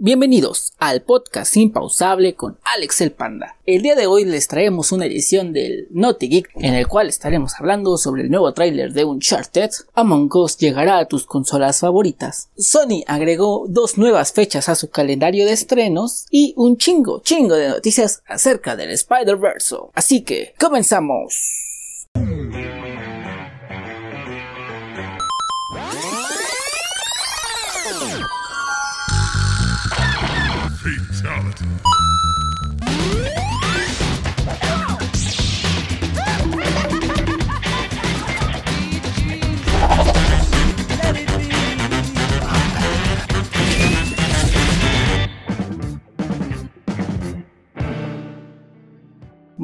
Bienvenidos al podcast Impausable con Alex el Panda. El día de hoy les traemos una edición del Naughty Geek en el cual estaremos hablando sobre el nuevo tráiler de Uncharted. Among Us llegará a tus consolas favoritas. Sony agregó dos nuevas fechas a su calendario de estrenos y un chingo, chingo de noticias acerca del Spider-Verse. Así que, comenzamos.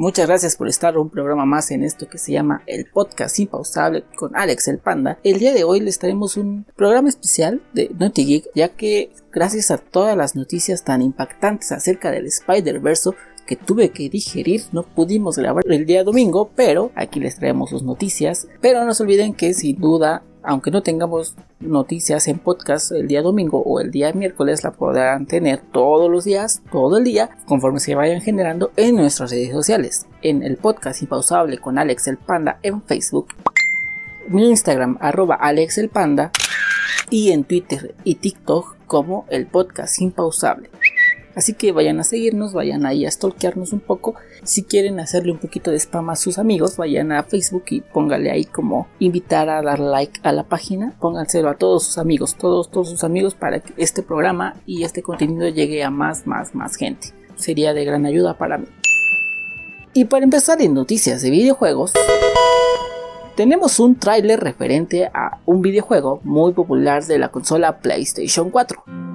Muchas gracias por estar un programa más en esto que se llama el podcast impausable con Alex el Panda. El día de hoy les traemos un programa especial de Naughty Geek, ya que gracias a todas las noticias tan impactantes acerca del Spider-Verse que tuve que digerir, no pudimos grabar el día domingo, pero aquí les traemos sus noticias. Pero no se olviden que sin duda aunque no tengamos noticias en podcast el día domingo o el día miércoles, la podrán tener todos los días, todo el día, conforme se vayan generando en nuestras redes sociales. En el podcast Impausable con Alex el Panda en Facebook, mi Instagram arroba Alex el Panda y en Twitter y TikTok como el podcast Impausable. Así que vayan a seguirnos, vayan ahí a stalkearnos un poco. Si quieren hacerle un poquito de spam a sus amigos, vayan a Facebook y póngale ahí como invitar a dar like a la página. Pónganselo a todos sus amigos, todos, todos sus amigos para que este programa y este contenido llegue a más, más, más gente. Sería de gran ayuda para mí. Y para empezar en noticias de videojuegos, tenemos un tráiler referente a un videojuego muy popular de la consola PlayStation 4.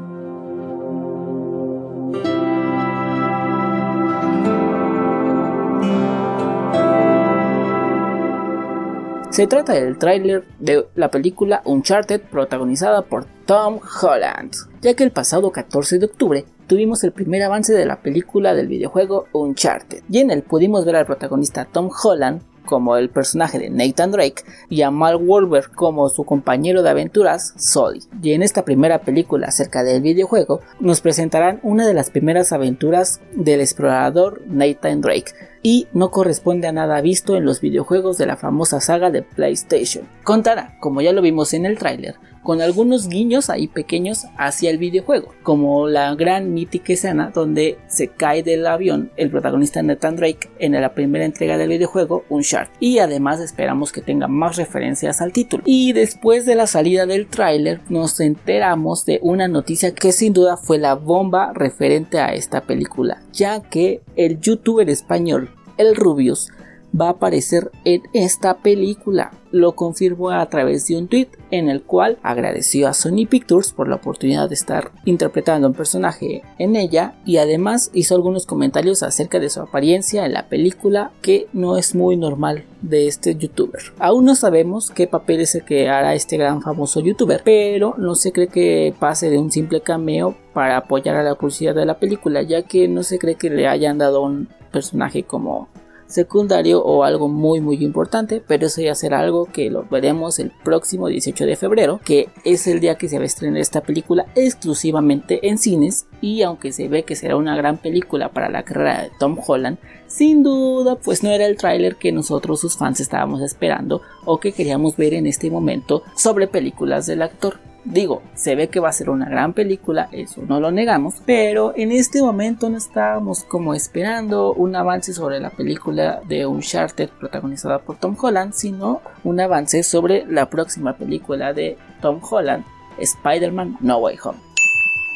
Se trata del tráiler de la película Uncharted protagonizada por Tom Holland, ya que el pasado 14 de octubre tuvimos el primer avance de la película del videojuego Uncharted, y en él pudimos ver al protagonista Tom Holland como el personaje de Nathan Drake y a Mal Wolver como su compañero de aventuras Sully. Y en esta primera película acerca del videojuego nos presentarán una de las primeras aventuras del explorador Nathan Drake, y no corresponde a nada visto en los videojuegos de la famosa saga de PlayStation. Contará, como ya lo vimos en el tráiler, con algunos guiños ahí pequeños hacia el videojuego, como la gran mítica escena donde se cae del avión el protagonista Nathan Drake en la primera entrega del videojuego Uncharted, y además esperamos que tenga más referencias al título. Y después de la salida del tráiler nos enteramos de una noticia que sin duda fue la bomba referente a esta película, ya que el youtuber español El Rubius va a aparecer en esta película. Lo confirmó a través de un tweet en el cual agradeció a Sony Pictures por la oportunidad de estar interpretando un personaje en ella y además hizo algunos comentarios acerca de su apariencia en la película que no es muy normal de este youtuber. Aún no sabemos qué papel es el que hará este gran famoso youtuber, pero no se cree que pase de un simple cameo para apoyar a la publicidad de la película, ya que no se cree que le hayan dado un personaje como secundario o algo muy muy importante, pero eso ya será algo que lo veremos el próximo 18 de febrero, que es el día que se va a estrenar esta película exclusivamente en cines y aunque se ve que será una gran película para la carrera de Tom Holland, sin duda pues no era el tráiler que nosotros sus fans estábamos esperando o que queríamos ver en este momento sobre películas del actor. Digo, se ve que va a ser una gran película, eso no lo negamos, pero en este momento no estábamos como esperando un avance sobre la película de Uncharted protagonizada por Tom Holland, sino un avance sobre la próxima película de Tom Holland, Spider-Man No Way Home.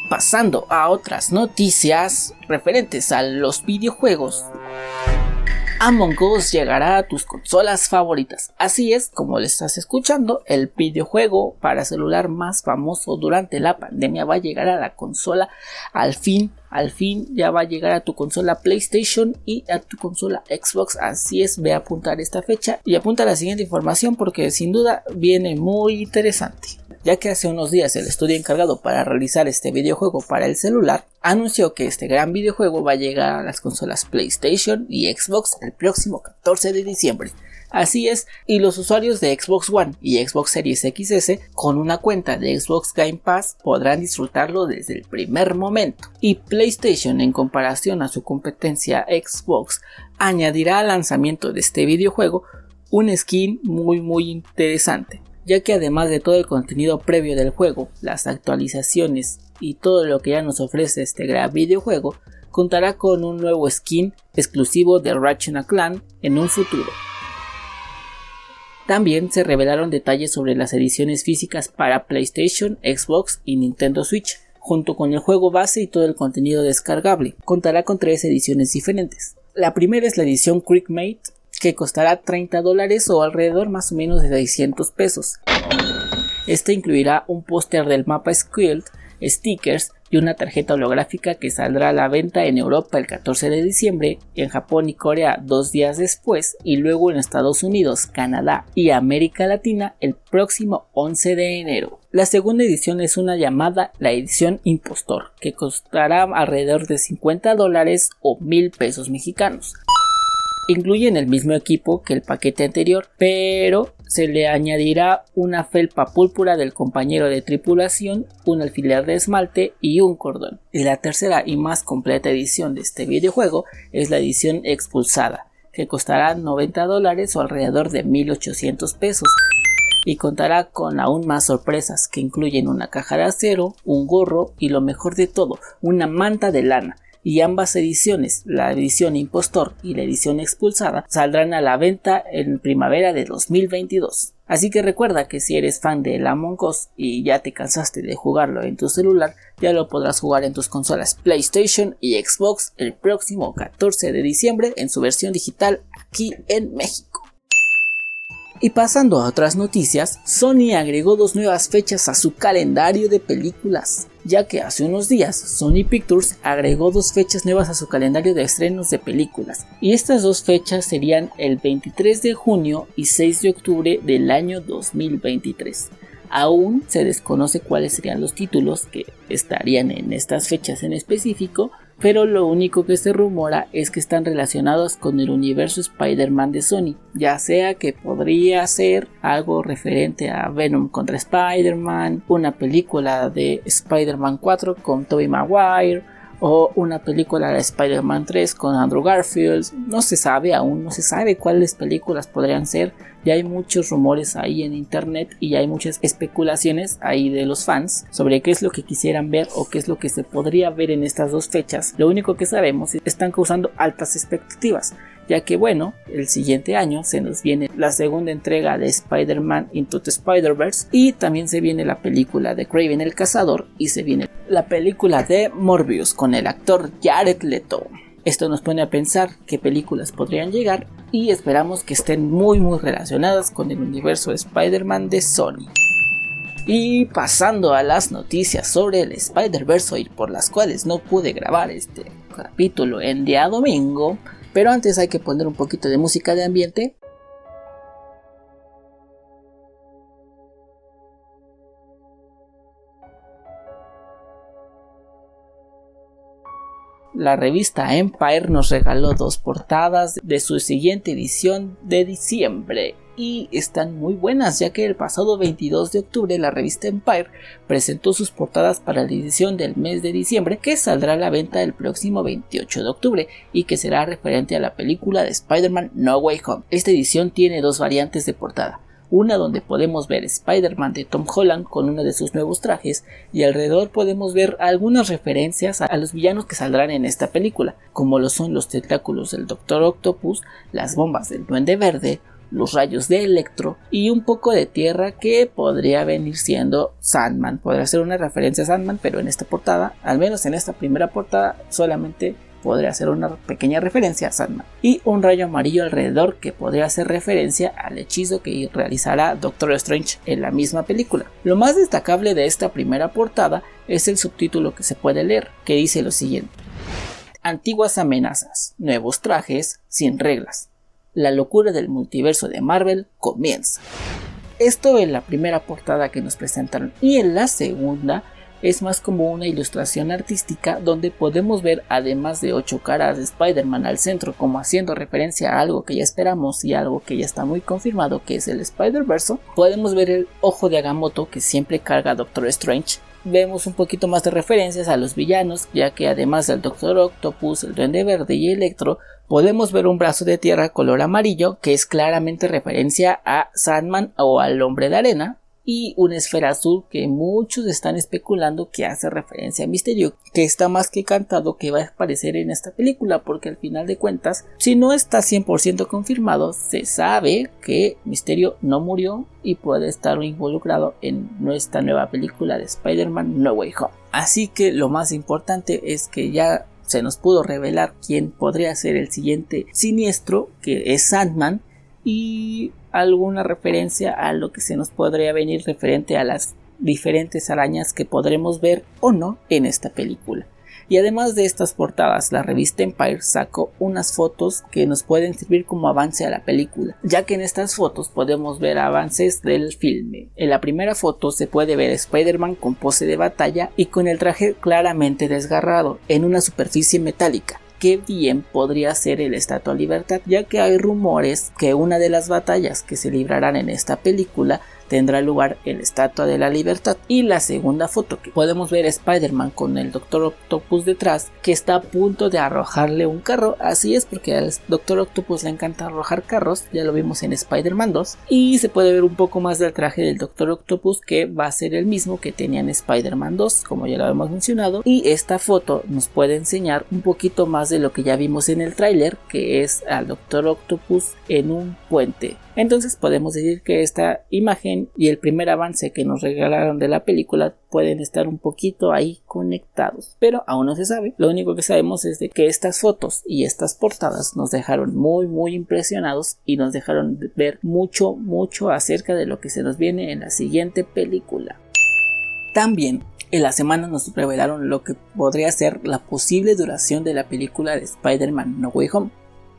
Pasando a otras noticias referentes a los videojuegos. Among Us llegará a tus consolas favoritas. Así es, como le estás escuchando, el videojuego para celular más famoso durante la pandemia va a llegar a la consola al fin. Al fin ya va a llegar a tu consola PlayStation y a tu consola Xbox. Así es, ve a apuntar esta fecha y apunta la siguiente información porque sin duda viene muy interesante ya que hace unos días el estudio encargado para realizar este videojuego para el celular anunció que este gran videojuego va a llegar a las consolas PlayStation y Xbox el próximo 14 de diciembre. Así es, y los usuarios de Xbox One y Xbox Series XS con una cuenta de Xbox Game Pass podrán disfrutarlo desde el primer momento. Y PlayStation en comparación a su competencia Xbox añadirá al lanzamiento de este videojuego un skin muy muy interesante, ya que además de todo el contenido previo del juego, las actualizaciones y todo lo que ya nos ofrece este gran videojuego, contará con un nuevo skin exclusivo de Ratchet Clan en un futuro. También se revelaron detalles sobre las ediciones físicas para PlayStation, Xbox y Nintendo Switch, junto con el juego base y todo el contenido descargable. Contará con tres ediciones diferentes. La primera es la edición Creekmate, que costará 30 dólares o alrededor más o menos de 600 pesos. Esta incluirá un póster del mapa Squilt, stickers y una tarjeta holográfica que saldrá a la venta en Europa el 14 de diciembre, en Japón y Corea dos días después y luego en Estados Unidos, Canadá y América Latina el próximo 11 de enero. La segunda edición es una llamada la edición Impostor, que costará alrededor de 50 dólares o mil pesos mexicanos. Incluyen el mismo equipo que el paquete anterior, pero se le añadirá una felpa púrpura del compañero de tripulación, un alfiler de esmalte y un cordón. Y la tercera y más completa edición de este videojuego es la edición expulsada, que costará 90 dólares o alrededor de 1800 pesos y contará con aún más sorpresas que incluyen una caja de acero, un gorro y lo mejor de todo, una manta de lana y ambas ediciones, la edición impostor y la edición expulsada, saldrán a la venta en primavera de 2022. Así que recuerda que si eres fan de Among Us y ya te cansaste de jugarlo en tu celular, ya lo podrás jugar en tus consolas PlayStation y Xbox el próximo 14 de diciembre en su versión digital aquí en México. Y pasando a otras noticias, Sony agregó dos nuevas fechas a su calendario de películas, ya que hace unos días Sony Pictures agregó dos fechas nuevas a su calendario de estrenos de películas, y estas dos fechas serían el 23 de junio y 6 de octubre del año 2023. Aún se desconoce cuáles serían los títulos que estarían en estas fechas en específico, pero lo único que se rumora es que están relacionados con el universo Spider-Man de Sony, ya sea que podría ser algo referente a Venom contra Spider-Man, una película de Spider-Man 4 con Tobey Maguire, o una película de Spider-Man 3 con Andrew Garfield. No se sabe aún, no se sabe cuáles películas podrían ser. Ya hay muchos rumores ahí en internet y ya hay muchas especulaciones ahí de los fans sobre qué es lo que quisieran ver o qué es lo que se podría ver en estas dos fechas. Lo único que sabemos es que están causando altas expectativas ya que bueno, el siguiente año se nos viene la segunda entrega de Spider-Man Into the Spider-Verse y también se viene la película de Craven el Cazador y se viene la película de Morbius con el actor Jared Leto. Esto nos pone a pensar qué películas podrían llegar y esperamos que estén muy muy relacionadas con el universo de Spider-Man de Sony. Y pasando a las noticias sobre el Spider-Verse por las cuales no pude grabar este capítulo en día domingo, pero antes hay que poner un poquito de música de ambiente. La revista Empire nos regaló dos portadas de su siguiente edición de diciembre y están muy buenas ya que el pasado 22 de octubre la revista Empire presentó sus portadas para la edición del mes de diciembre que saldrá a la venta el próximo 28 de octubre y que será referente a la película de Spider-Man No Way Home. Esta edición tiene dos variantes de portada. Una donde podemos ver Spider-Man de Tom Holland con uno de sus nuevos trajes y alrededor podemos ver algunas referencias a los villanos que saldrán en esta película, como lo son los tentáculos del Doctor Octopus, las bombas del Duende Verde, los rayos de Electro y un poco de tierra que podría venir siendo Sandman. Podría ser una referencia a Sandman, pero en esta portada, al menos en esta primera portada, solamente podría ser una pequeña referencia a Sandman. Y un rayo amarillo alrededor que podría hacer referencia al hechizo que realizará Doctor Strange en la misma película. Lo más destacable de esta primera portada es el subtítulo que se puede leer, que dice lo siguiente. Antiguas amenazas, nuevos trajes, sin reglas la locura del multiverso de Marvel comienza. Esto en la primera portada que nos presentaron y en la segunda es más como una ilustración artística donde podemos ver además de ocho caras de Spider-Man al centro como haciendo referencia a algo que ya esperamos y algo que ya está muy confirmado que es el Spider-Verse, podemos ver el ojo de Agamotto que siempre carga Doctor Strange vemos un poquito más de referencias a los villanos, ya que además del Doctor Octopus, el Duende Verde y Electro, podemos ver un brazo de tierra color amarillo que es claramente referencia a Sandman o al Hombre de Arena, y una esfera azul que muchos están especulando que hace referencia a Misterio, que está más que cantado que va a aparecer en esta película, porque al final de cuentas, si no está 100% confirmado, se sabe que Misterio no murió y puede estar involucrado en nuestra nueva película de Spider-Man No Way Home. Así que lo más importante es que ya se nos pudo revelar quién podría ser el siguiente siniestro, que es Sandman, y alguna referencia a lo que se nos podría venir referente a las diferentes arañas que podremos ver o no en esta película. Y además de estas portadas, la revista Empire sacó unas fotos que nos pueden servir como avance a la película, ya que en estas fotos podemos ver avances del filme. En la primera foto se puede ver a Spider-Man con pose de batalla y con el traje claramente desgarrado en una superficie metálica que bien podría ser el Estatua Libertad, ya que hay rumores que una de las batallas que se librarán en esta película tendrá lugar en la Estatua de la Libertad. Y la segunda foto que podemos ver Spider-Man con el Doctor Octopus detrás que está a punto de arrojarle un carro. Así es porque al Doctor Octopus le encanta arrojar carros, ya lo vimos en Spider-Man 2. Y se puede ver un poco más del traje del Doctor Octopus que va a ser el mismo que tenía en Spider-Man 2, como ya lo hemos mencionado. Y esta foto nos puede enseñar un poquito más de lo que ya vimos en el tráiler, que es al Doctor Octopus en un puente entonces podemos decir que esta imagen y el primer avance que nos regalaron de la película pueden estar un poquito ahí conectados, pero aún no se sabe. Lo único que sabemos es de que estas fotos y estas portadas nos dejaron muy muy impresionados y nos dejaron ver mucho mucho acerca de lo que se nos viene en la siguiente película. También en la semana nos revelaron lo que podría ser la posible duración de la película de Spider-Man No Way Home,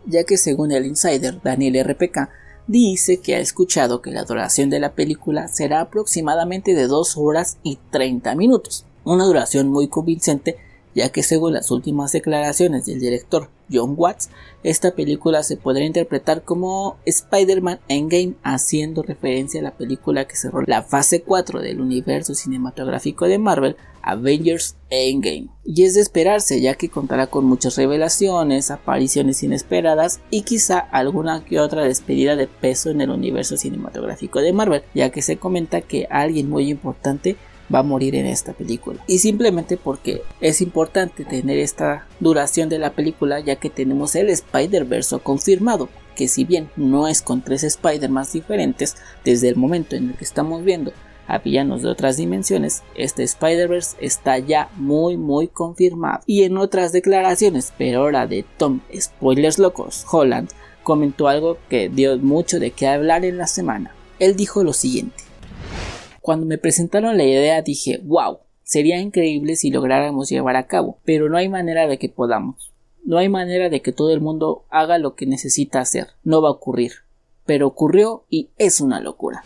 ya que según el insider Daniel RPK dice que ha escuchado que la duración de la película será aproximadamente de 2 horas y 30 minutos, una duración muy convincente ya que según las últimas declaraciones del director John Watts, esta película se podrá interpretar como Spider-Man Endgame haciendo referencia a la película que cerró la fase 4 del universo cinematográfico de Marvel, Avengers Endgame. Y es de esperarse ya que contará con muchas revelaciones, apariciones inesperadas y quizá alguna que otra despedida de peso en el universo cinematográfico de Marvel, ya que se comenta que alguien muy importante va a morir en esta película. Y simplemente porque es importante tener esta duración de la película ya que tenemos el Spider-Verse confirmado. Que si bien no es con tres Spider más diferentes, desde el momento en el que estamos viendo a villanos de otras dimensiones, este Spider-Verse está ya muy muy confirmado. Y en otras declaraciones, pero ahora de Tom Spoilers Locos Holland, comentó algo que dio mucho de qué hablar en la semana. Él dijo lo siguiente. Cuando me presentaron la idea dije, wow, sería increíble si lográramos llevar a cabo, pero no hay manera de que podamos. No hay manera de que todo el mundo haga lo que necesita hacer. No va a ocurrir. Pero ocurrió y es una locura.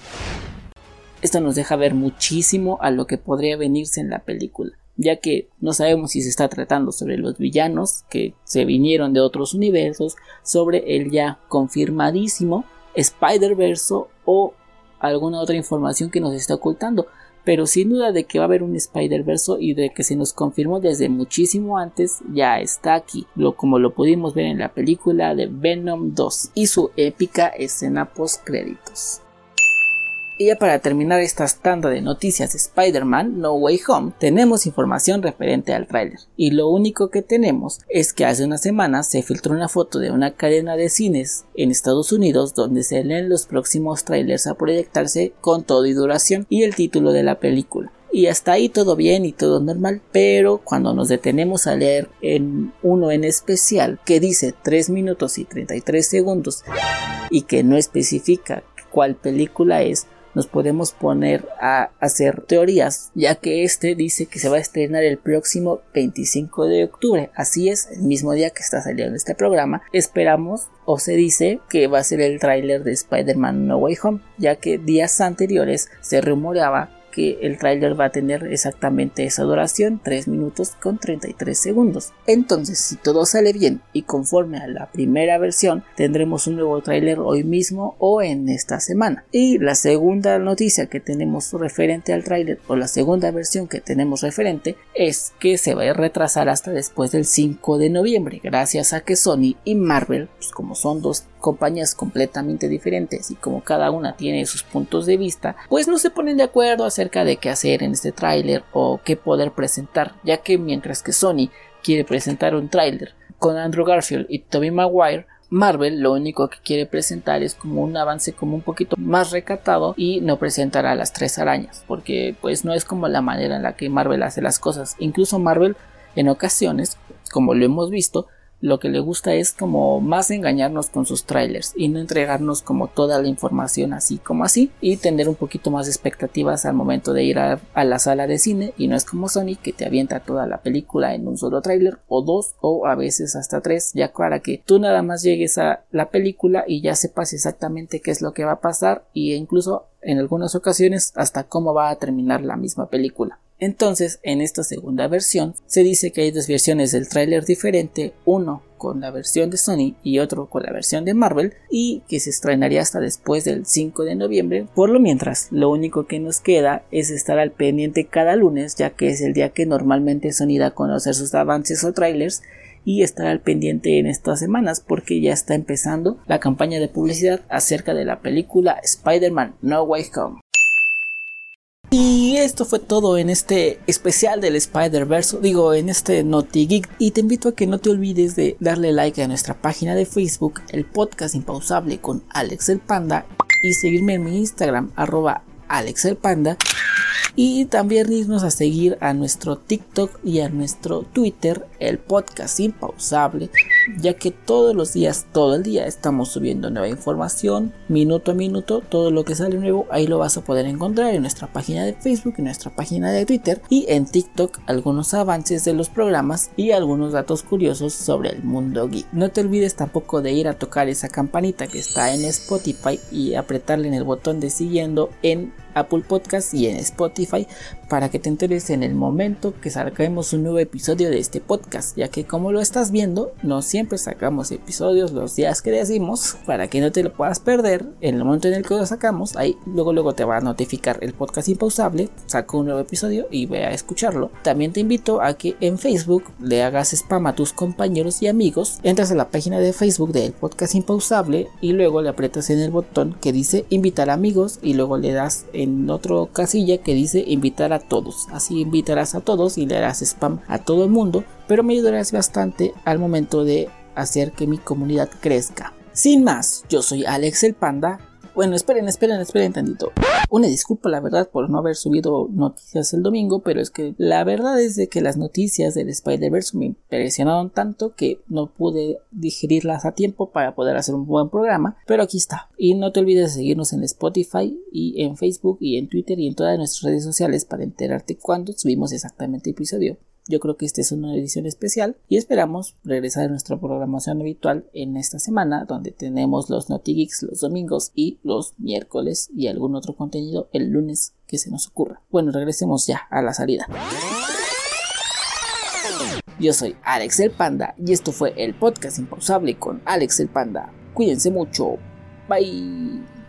Esto nos deja ver muchísimo a lo que podría venirse en la película, ya que no sabemos si se está tratando sobre los villanos que se vinieron de otros universos, sobre el ya confirmadísimo Spider-Verse o alguna otra información que nos está ocultando. Pero sin duda de que va a haber un Spider-Verse y de que se nos confirmó desde muchísimo antes, ya está aquí, lo, como lo pudimos ver en la película de Venom 2 y su épica escena post créditos. Y ya para terminar esta tanda de noticias de Spider-Man No Way Home, tenemos información referente al tráiler. Y lo único que tenemos es que hace unas semanas se filtró una foto de una cadena de cines en Estados Unidos donde se leen los próximos trailers a proyectarse con todo y duración y el título de la película y hasta ahí todo bien y todo normal, pero cuando nos detenemos a leer en uno en especial que dice 3 minutos y 33 segundos y que no especifica cuál película es, nos podemos poner a hacer teorías, ya que este dice que se va a estrenar el próximo 25 de octubre. Así es, el mismo día que está saliendo este programa. Esperamos o se dice que va a ser el tráiler de Spider-Man No Way Home, ya que días anteriores se rumoreaba que el tráiler va a tener exactamente esa duración, 3 minutos con 33 segundos. Entonces, si todo sale bien y conforme a la primera versión, tendremos un nuevo tráiler hoy mismo o en esta semana. Y la segunda noticia que tenemos referente al tráiler o la segunda versión que tenemos referente es que se va a retrasar hasta después del 5 de noviembre, gracias a que Sony y Marvel, pues como son dos compañías completamente diferentes y como cada una tiene sus puntos de vista, pues no se ponen de acuerdo acerca de qué hacer en este tráiler o qué poder presentar, ya que mientras que Sony quiere presentar un tráiler con Andrew Garfield y Tobey Maguire, Marvel lo único que quiere presentar es como un avance como un poquito más recatado y no presentará las tres arañas porque pues no es como la manera en la que Marvel hace las cosas. Incluso Marvel en ocasiones como lo hemos visto lo que le gusta es como más engañarnos con sus trailers y no entregarnos como toda la información así como así y tener un poquito más de expectativas al momento de ir a, la sala de cine y no es como Sony que te avienta toda la película en un solo trailer o dos o a veces hasta tres ya para que tú nada más llegues a la película y ya sepas exactamente qué es lo que va a pasar y incluso en algunas ocasiones hasta cómo va a terminar la misma película. Entonces, en esta segunda versión, se dice que hay dos versiones del tráiler diferente, uno con la versión de Sony y otro con la versión de Marvel, y que se estrenaría hasta después del 5 de noviembre. Por lo mientras, lo único que nos queda es estar al pendiente cada lunes, ya que es el día que normalmente Sony da a conocer sus avances o trailers, y estar al pendiente en estas semanas porque ya está empezando la campaña de publicidad acerca de la película Spider-Man No Way Home. Y esto fue todo en este especial del Spider-Verse, digo, en este Naughty Geek. Y te invito a que no te olvides de darle like a nuestra página de Facebook, el podcast impausable con Alex el Panda, y seguirme en mi Instagram, arroba Alex el Panda y también irnos a seguir a nuestro TikTok y a nuestro Twitter, el podcast impausable, ya que todos los días, todo el día estamos subiendo nueva información, minuto a minuto, todo lo que sale nuevo, ahí lo vas a poder encontrar en nuestra página de Facebook, en nuestra página de Twitter y en TikTok algunos avances de los programas y algunos datos curiosos sobre el mundo geek. No te olvides tampoco de ir a tocar esa campanita que está en Spotify y apretarle en el botón de siguiendo en Apple Podcast y en Spotify para que te enteres en el momento que saquemos un nuevo episodio de este podcast, ya que como lo estás viendo, no siempre sacamos episodios los días que decimos para que no te lo puedas perder en el momento en el que lo sacamos, ahí luego luego te va a notificar el podcast impausable, saco un nuevo episodio y ve a escucharlo. También te invito a que en Facebook le hagas spam a tus compañeros y amigos, entras a la página de Facebook del podcast impausable y luego le aprietas en el botón que dice invitar amigos y luego le das en otro casilla que dice invitar a todos. Así invitarás a todos y le harás spam a todo el mundo, pero me ayudarás bastante al momento de hacer que mi comunidad crezca. Sin más, yo soy Alex el Panda bueno, esperen, esperen, esperen tantito. Una disculpa, la verdad, por no haber subido noticias el domingo, pero es que la verdad es de que las noticias del Spider-Verse me impresionaron tanto que no pude digerirlas a tiempo para poder hacer un buen programa, pero aquí está. Y no te olvides de seguirnos en Spotify y en Facebook y en Twitter y en todas nuestras redes sociales para enterarte cuando subimos exactamente el episodio. Yo creo que esta es una edición especial y esperamos regresar a nuestra programación habitual en esta semana donde tenemos los NotiGeeks los domingos y los miércoles y algún otro contenido el lunes que se nos ocurra. Bueno, regresemos ya a la salida. Yo soy Alex el Panda y esto fue el podcast impausable con Alex el Panda. Cuídense mucho. Bye.